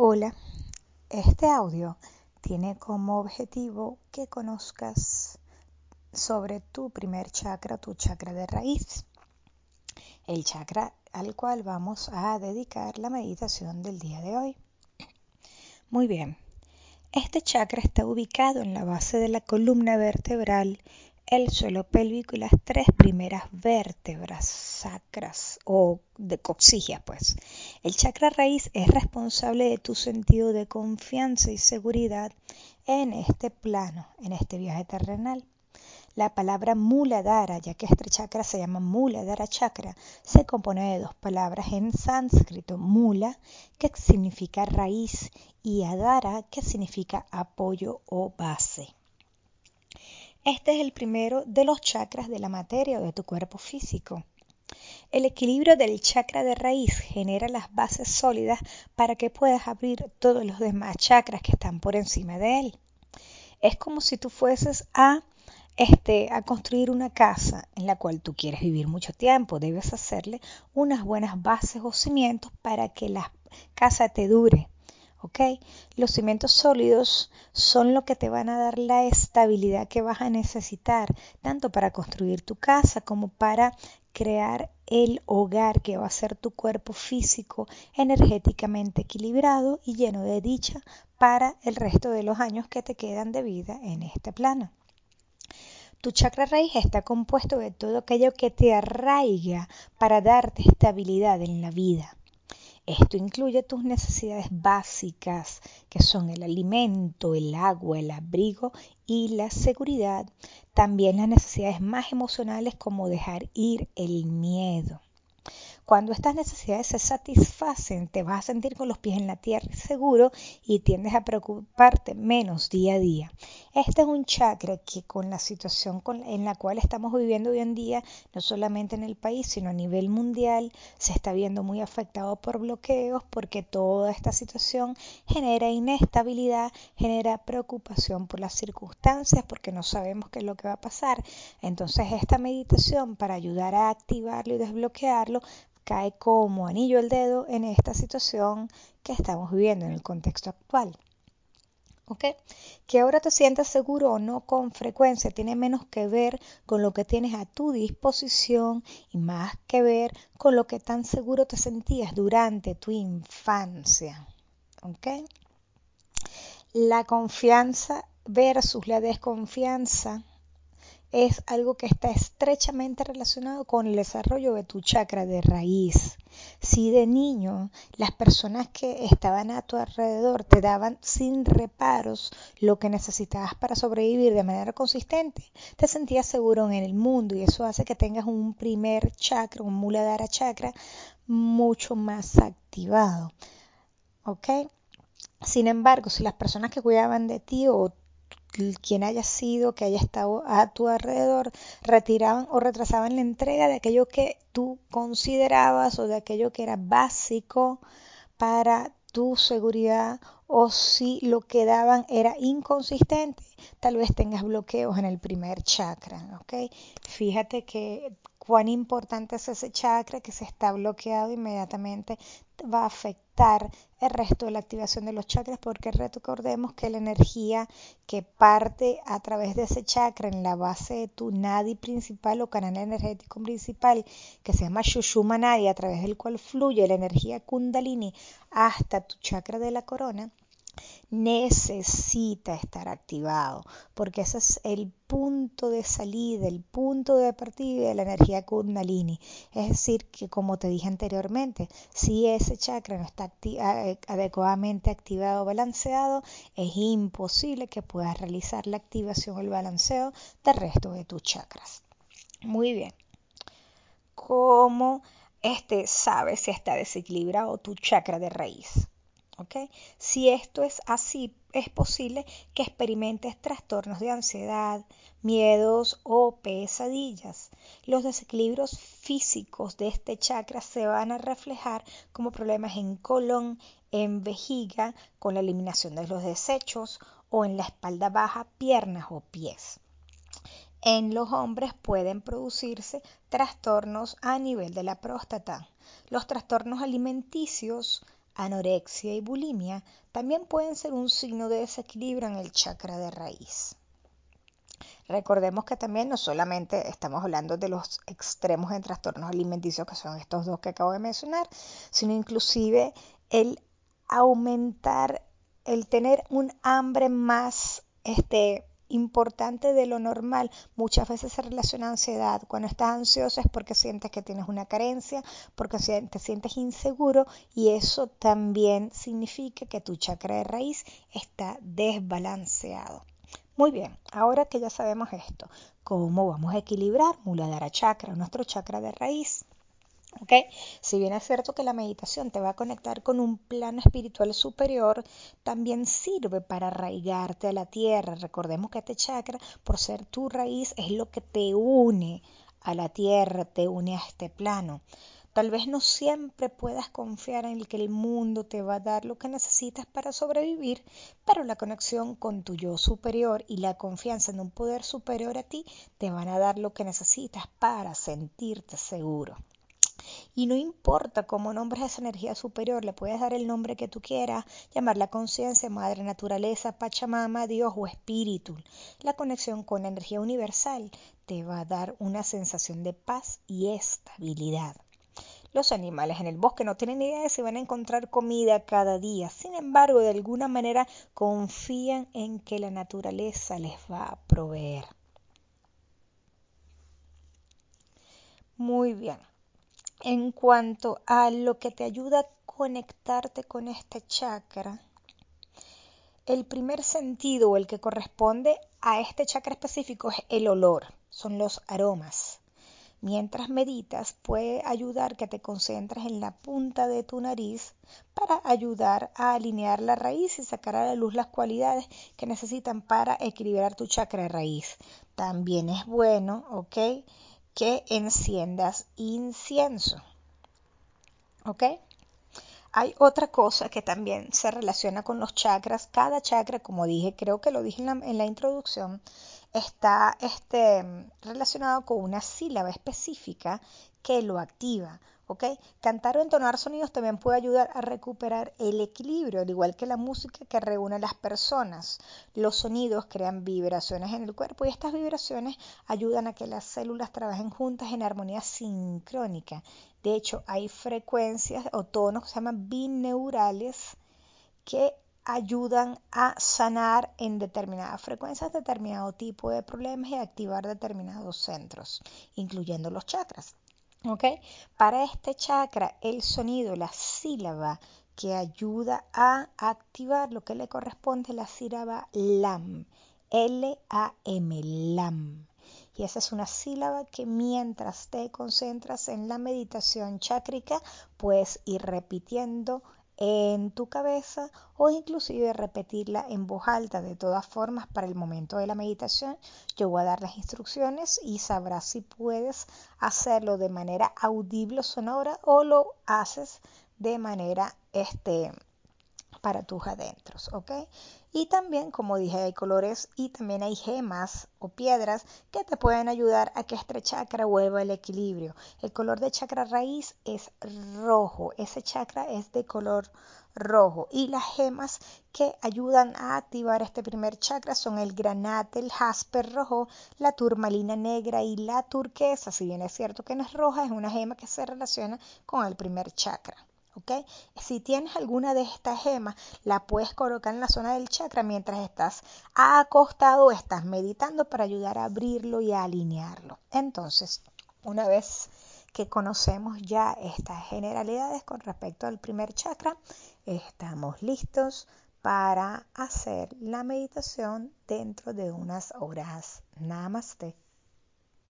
Hola, este audio tiene como objetivo que conozcas sobre tu primer chakra, tu chakra de raíz, el chakra al cual vamos a dedicar la meditación del día de hoy. Muy bien, este chakra está ubicado en la base de la columna vertebral el suelo pélvico y las tres primeras vértebras sacras o de coxigia, pues. El chakra raíz es responsable de tu sentido de confianza y seguridad en este plano, en este viaje terrenal. La palabra Muladhara, ya que este chakra se llama Muladhara chakra, se compone de dos palabras en sánscrito, Mula, que significa raíz, y Adhara, que significa apoyo o base. Este es el primero de los chakras de la materia o de tu cuerpo físico. El equilibrio del chakra de raíz genera las bases sólidas para que puedas abrir todos los demás chakras que están por encima de él. Es como si tú fueses a este, a construir una casa en la cual tú quieres vivir mucho tiempo, debes hacerle unas buenas bases o cimientos para que la casa te dure. Los cimientos sólidos son lo que te van a dar la estabilidad que vas a necesitar, tanto para construir tu casa como para crear el hogar que va a ser tu cuerpo físico energéticamente equilibrado y lleno de dicha para el resto de los años que te quedan de vida en este plano. Tu chakra raíz está compuesto de todo aquello que te arraiga para darte estabilidad en la vida. Esto incluye tus necesidades básicas, que son el alimento, el agua, el abrigo y la seguridad. También las necesidades más emocionales como dejar ir el miedo. Cuando estas necesidades se satisfacen, te vas a sentir con los pies en la tierra seguro y tiendes a preocuparte menos día a día. Este es un chakra que con la situación en la cual estamos viviendo hoy en día, no solamente en el país, sino a nivel mundial, se está viendo muy afectado por bloqueos porque toda esta situación genera inestabilidad, genera preocupación por las circunstancias porque no sabemos qué es lo que va a pasar. Entonces esta meditación para ayudar a activarlo y desbloquearlo cae como anillo al dedo en esta situación que estamos viviendo en el contexto actual. ¿Ok? Que ahora te sientas seguro o no con frecuencia tiene menos que ver con lo que tienes a tu disposición y más que ver con lo que tan seguro te sentías durante tu infancia. ¿Ok? La confianza versus la desconfianza es algo que está estrechamente relacionado con el desarrollo de tu chakra de raíz. Si de niño las personas que estaban a tu alrededor te daban sin reparos lo que necesitabas para sobrevivir de manera consistente, te sentías seguro en el mundo y eso hace que tengas un primer chakra, un muladhara chakra mucho más activado. ¿Ok? Sin embargo, si las personas que cuidaban de ti o quien haya sido, que haya estado a tu alrededor, retiraban o retrasaban la entrega de aquello que tú considerabas o de aquello que era básico para tu seguridad o si lo que daban era inconsistente, tal vez tengas bloqueos en el primer chakra, ¿ok? Fíjate que cuán importante es ese chakra que se está bloqueado inmediatamente va a afectar el resto de la activación de los chakras porque recordemos que la energía que parte a través de ese chakra en la base de tu nadi principal o canal energético principal que se llama Shushuma Nadi a través del cual fluye la energía kundalini hasta tu chakra de la corona necesita estar activado, porque ese es el punto de salida, el punto de partida de la energía kundalini. Es decir, que como te dije anteriormente, si ese chakra no está adecuadamente activado o balanceado, es imposible que puedas realizar la activación o el balanceo del resto de tus chakras. Muy bien. ¿Cómo este, sabes si está desequilibrado tu chakra de raíz? Si esto es así, es posible que experimentes trastornos de ansiedad, miedos o pesadillas. Los desequilibrios físicos de este chakra se van a reflejar como problemas en colon, en vejiga, con la eliminación de los desechos o en la espalda baja, piernas o pies. En los hombres pueden producirse trastornos a nivel de la próstata. Los trastornos alimenticios anorexia y bulimia también pueden ser un signo de desequilibrio en el chakra de raíz. Recordemos que también no solamente estamos hablando de los extremos en trastornos alimenticios, que son estos dos que acabo de mencionar, sino inclusive el aumentar, el tener un hambre más este, importante de lo normal. Muchas veces se relaciona ansiedad. Cuando estás ansioso es porque sientes que tienes una carencia, porque te sientes inseguro y eso también significa que tu chakra de raíz está desbalanceado. Muy bien, ahora que ya sabemos esto, ¿cómo vamos a equilibrar Muladhara Chakra, nuestro chakra de raíz? Si bien es cierto que la meditación te va a conectar con un plano espiritual superior, también sirve para arraigarte a la tierra. Recordemos que este chakra, por ser tu raíz, es lo que te une a la tierra, te une a este plano. Tal vez no siempre puedas confiar en que el mundo te va a dar lo que necesitas para sobrevivir, pero la conexión con tu yo superior y la confianza en un poder superior a ti te van a dar lo que necesitas para sentirte seguro. Y no importa cómo nombres esa energía superior, le puedes dar el nombre que tú quieras, llamarla conciencia, madre naturaleza, pachamama, Dios o espíritu. La conexión con la energía universal te va a dar una sensación de paz y estabilidad. Los animales en el bosque no tienen idea de si van a encontrar comida cada día. Sin embargo, de alguna manera confían en que la naturaleza les va a proveer. Muy bien. En cuanto a lo que te ayuda a conectarte con este chakra, el primer sentido el que corresponde a este chakra específico es el olor, son los aromas. Mientras meditas puede ayudar que te concentres en la punta de tu nariz para ayudar a alinear la raíz y sacar a la luz las cualidades que necesitan para equilibrar tu chakra raíz. También es bueno, ¿ok? Que enciendas incienso. ¿Ok? Hay otra cosa que también se relaciona con los chakras. Cada chakra, como dije, creo que lo dije en la, introducción, está este, relacionado con una sílaba específica que lo activa. ¿ok? Cantar o entonar sonidos también puede ayudar a recuperar el equilibrio, al igual que la música que reúne a las personas. Los sonidos crean vibraciones en el cuerpo y estas vibraciones ayudan a que las células trabajen juntas en armonía sincrónica. De hecho, hay frecuencias o tonos que se llaman bineurales que ayudan a sanar en determinadas frecuencias determinado tipo de problemas y activar determinados centros, incluyendo los chakras. Para este chakra, el sonido, la sílaba que ayuda a activar lo que le corresponde la sílaba LAM, L-A-M, LAM. Y esa es una sílaba que mientras te concentras en la meditación chácrica, puedes ir repitiendo en tu cabeza o inclusive repetirla en voz alta. De todas formas, para el momento de la meditación, yo voy a dar las instrucciones y sabrás si puedes hacerlo de manera audible o sonora o lo haces de manera este, para tus adentros, ¿ok? Y también, como dije, hay colores y también hay gemas o piedras que te pueden ayudar a que este chakra vuelva al equilibrio. El color de chakra raíz es rojo, ese chakra es de color rojo y las gemas que ayudan a activar este primer chakra son el granate, el jasper rojo, la turmalina negra y la turquesa. Si bien es cierto que no es roja, es una gema que se relaciona con el primer chakra. Si tienes alguna de estas gemas, la puedes colocar en la zona del chakra mientras estás acostado o estás meditando para ayudar a abrirlo y a alinearlo. Entonces, una vez que conocemos ya estas generalidades con respecto al primer chakra, estamos listos para hacer la meditación dentro de unas horas. Namaste.